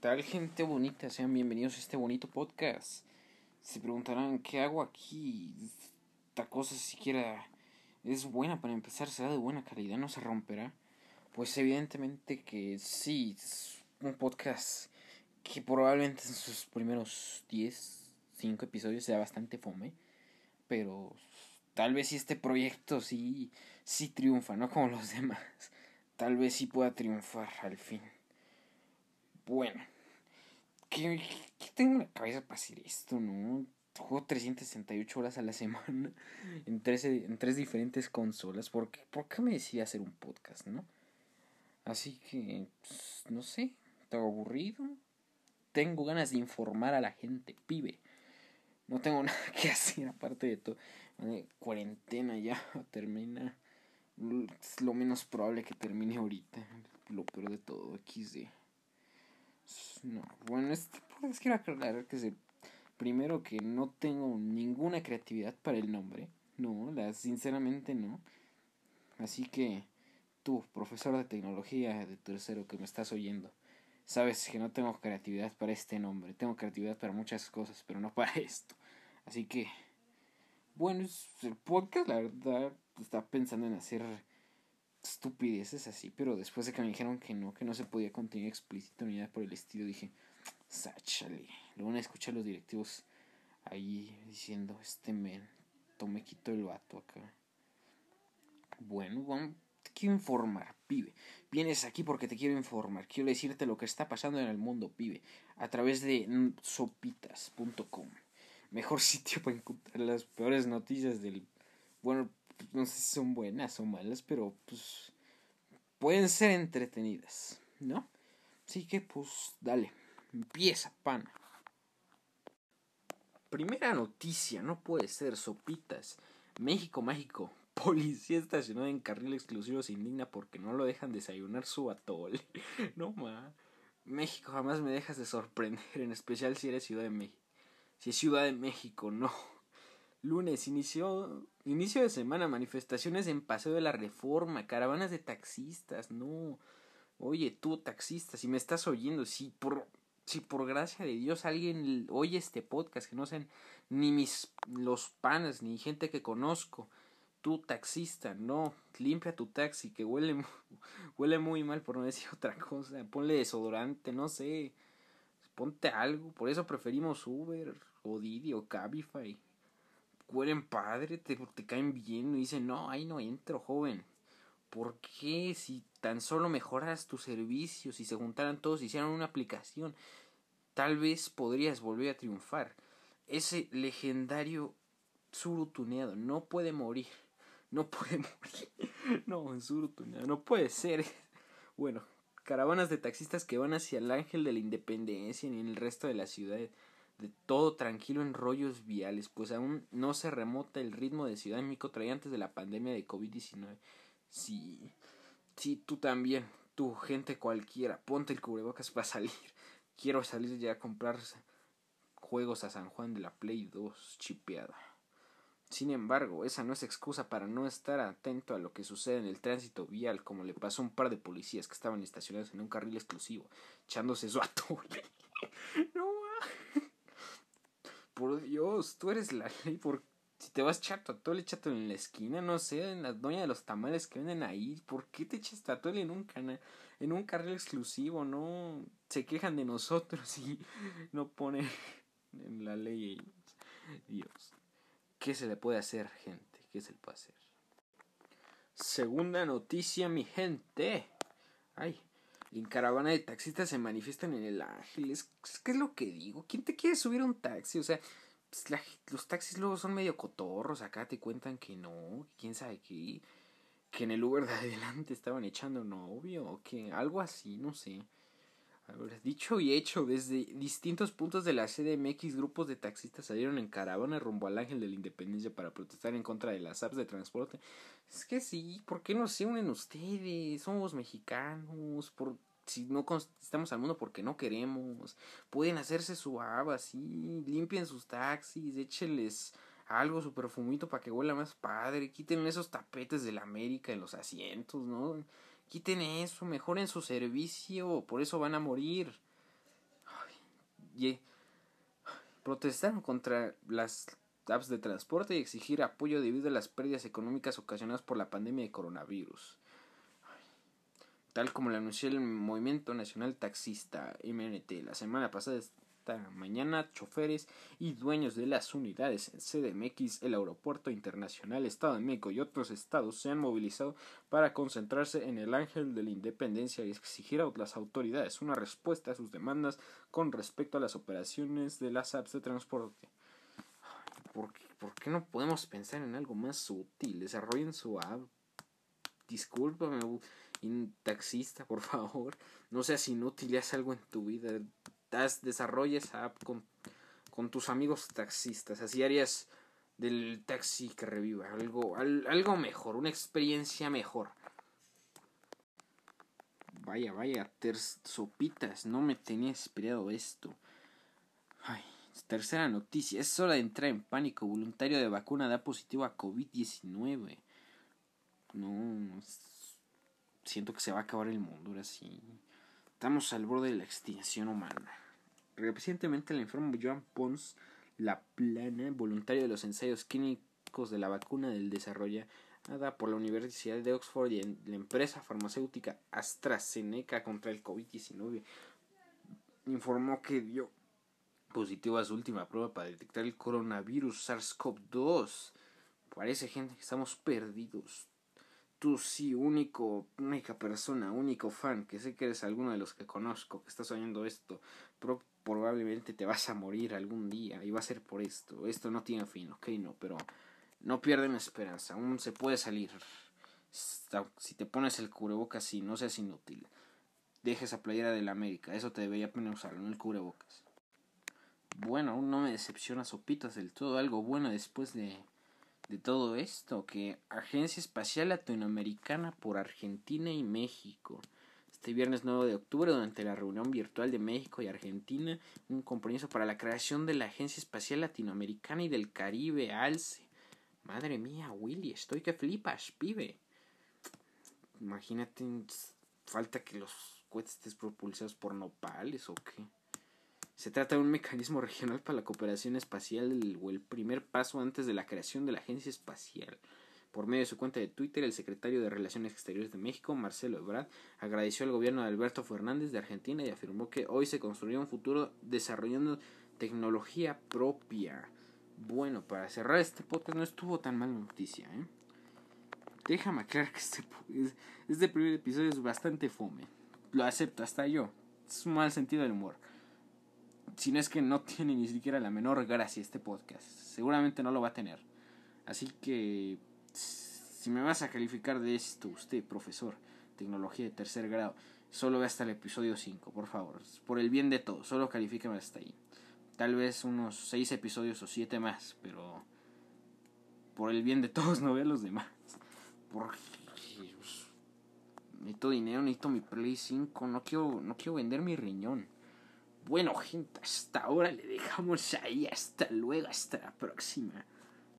tal gente bonita? Sean bienvenidos a este bonito podcast. Se preguntarán, ¿qué hago aquí? Esta cosa siquiera es buena para empezar, será de buena calidad, no se romperá. Pues evidentemente que sí, es un podcast que probablemente en sus primeros 10, 5 episodios sea bastante fome. Pero tal vez si este proyecto sí, sí triunfa, no como los demás. Tal vez sí pueda triunfar al fin. Bueno, ¿qué, tengo en la cabeza para hacer esto, no? Juego 368 horas a la semana en tres, en tres diferentes consolas. ¿Por qué, ¿Por qué me decidí hacer un podcast, no? Así que, pues, no sé, tengo aburrido. Tengo ganas de informar a la gente, pibe. No tengo nada que hacer aparte de todo. Cuarentena ya termina. Es lo menos probable que termine ahorita. Lo peor de todo, XD. No, bueno, es, pues quiero aclarar que se, primero que no tengo ninguna creatividad para el nombre. No, la, sinceramente no. Así que tú, profesor de tecnología de tercero que me estás oyendo, sabes que no tengo creatividad para este nombre. Tengo creatividad para muchas cosas, pero no para esto. Así que, bueno, el podcast, la verdad, estaba pensando en hacer estupideces así, pero después de que me dijeron que no, que no se podía contenido explícito ni nada por el estilo, dije, sáchale. Lo van a escuchar los directivos ahí diciendo, este men, tome quito el vato acá. Bueno, bueno, te quiero informar, pibe. Vienes aquí porque te quiero informar. Quiero decirte lo que está pasando en el mundo, pibe. A través de sopitas.com. Mejor sitio para encontrar las peores noticias del... Bueno, no sé si son buenas o malas, pero pues pueden ser entretenidas, ¿no? Así que pues dale, empieza, pana. Primera noticia, no puede ser, sopitas. México mágico. Policía estacionada en carril exclusivo se indigna porque no lo dejan desayunar su atole. no ma. México jamás me dejas de sorprender, en especial si eres Ciudad de México. Si es Ciudad de México, no. Lunes, inició, inicio de semana, manifestaciones en Paseo de la Reforma, caravanas de taxistas, no. Oye, tú, taxista, si me estás oyendo, si por, si por gracia de Dios alguien oye este podcast, que no sean ni mis, los panas, ni gente que conozco, tú, taxista, no, limpia tu taxi, que huele, huele muy mal, por no decir otra cosa, ponle desodorante, no sé, ponte algo, por eso preferimos Uber, o Didi, o Cabify huelen padre, te, te caen bien y dicen, no, ahí no entro, joven. ¿Por qué si tan solo mejoras tu servicio, si se juntaran todos y hicieran una aplicación, tal vez podrías volver a triunfar? Ese legendario surutuneado no puede morir. No puede morir. No, surutuneado, no puede ser. Bueno, caravanas de taxistas que van hacia el Ángel de la Independencia y en el resto de la ciudad de todo tranquilo en rollos viales, pues aún no se remota el ritmo de Ciudad de México traía antes de la pandemia de COVID-19. Sí, sí, tú también, tú, gente cualquiera, ponte el cubrebocas para salir. Quiero salir ya a comprar juegos a San Juan de la Play 2 chipeada. Sin embargo, esa no es excusa para no estar atento a lo que sucede en el tránsito vial, como le pasó a un par de policías que estaban estacionados en un carril exclusivo, echándose su atole. no por Dios, tú eres la ley. Por... Si te vas a echar tatuele, échate en la esquina, no sé, en la doña de los tamales que venden ahí. ¿Por qué te echas tatuele en un canal, en un carril exclusivo? No se quejan de nosotros y no ponen en la ley Dios. ¿Qué se le puede hacer, gente? ¿Qué se le puede hacer? Segunda noticia, mi gente. Ay, en caravana de taxistas se manifiestan en el ángel. Es, ¿Qué es lo que digo? ¿Quién te quiere subir a un taxi? O sea, pues, los taxis luego son medio cotorros. Acá te cuentan que no, quién sabe qué. Que en el Uber de adelante estaban echando novio o que algo así, no sé. Dicho y hecho, desde distintos puntos de la CDMX, grupos de taxistas salieron en caravana rumbo al Ángel de la Independencia para protestar en contra de las apps de transporte. Es que sí, ¿por qué no se unen ustedes? Somos mexicanos, por si no estamos al mundo porque no queremos. Pueden hacerse su app así, limpien sus taxis, échenles algo, su perfumito para que huela más padre, quiten esos tapetes de la América en los asientos, ¿no? Quiten eso, mejoren su servicio, por eso van a morir. protestaron contra las apps de transporte y exigir apoyo debido a las pérdidas económicas ocasionadas por la pandemia de coronavirus. Tal como lo anunció el Movimiento Nacional Taxista MNT la semana pasada, mañana choferes y dueños de las unidades en CDMX, el Aeropuerto Internacional Estado de México y otros estados se han movilizado para concentrarse en el Ángel de la Independencia y exigir a las autoridades una respuesta a sus demandas con respecto a las operaciones de las apps de transporte. ¿Por qué, ¿Por qué no podemos pensar en algo más útil? Desarrollen su app. Discúlpame, taxista, por favor. No seas inútil haz algo en tu vida desarrolles esa app con, con tus amigos taxistas. Así harías del taxi que reviva. Algo, algo mejor, una experiencia mejor. Vaya, vaya, ter sopitas, no me tenía esperado esto. Ay, tercera noticia, es hora de entrar en pánico. Voluntario de vacuna da positivo a COVID-19. No, siento que se va a acabar el mundo ahora sí. Estamos al borde de la extinción humana. Recientemente le informó Joan Pons, la plana, voluntario de los ensayos clínicos de la vacuna del desarrollada por la Universidad de Oxford y la empresa farmacéutica AstraZeneca contra el COVID-19, informó que dio positivo a su última prueba para detectar el coronavirus SARS-CoV-2. Parece gente que estamos perdidos tú sí, único, única persona, único fan, que sé que eres alguno de los que conozco, que estás oyendo esto, probablemente te vas a morir algún día y va a ser por esto. Esto no tiene fin, ok, no, pero no pierden esperanza, aún se puede salir. Si te pones el cubrebocas, sí, no seas inútil. Deja esa playera de la América, eso te debería poner usarlo, no el cubrebocas. Bueno, aún no me decepciona sopitas del todo, algo bueno después de de todo esto, que Agencia Espacial Latinoamericana por Argentina y México. Este viernes 9 de octubre, durante la reunión virtual de México y Argentina, un compromiso para la creación de la Agencia Espacial Latinoamericana y del Caribe, ALCE. Madre mía, Willy, estoy que flipas, pibe. Imagínate, falta que los cohetes estén propulsados por nopales o qué. Se trata de un mecanismo regional para la cooperación espacial o el primer paso antes de la creación de la Agencia Espacial. Por medio de su cuenta de Twitter, el secretario de Relaciones Exteriores de México, Marcelo Ebrard, agradeció al gobierno de Alberto Fernández de Argentina y afirmó que hoy se construirá un futuro desarrollando tecnología propia. Bueno, para cerrar este podcast no estuvo tan mal noticia, ¿eh? Déjame aclarar que este, este primer episodio es bastante fome. Lo acepto, hasta yo. Es un mal sentido del humor si no es que no tiene ni siquiera la menor gracia este podcast. Seguramente no lo va a tener. Así que, si me vas a calificar de esto, usted, profesor, tecnología de tercer grado, solo ve hasta el episodio 5, por favor. Por el bien de todos, solo califíqueme hasta ahí. Tal vez unos 6 episodios o 7 más, pero por el bien de todos no vea los demás. Porque necesito dinero, necesito mi Play 5, no quiero, no quiero vender mi riñón. Bueno, gente, hasta ahora le dejamos ahí. Hasta luego, hasta la próxima.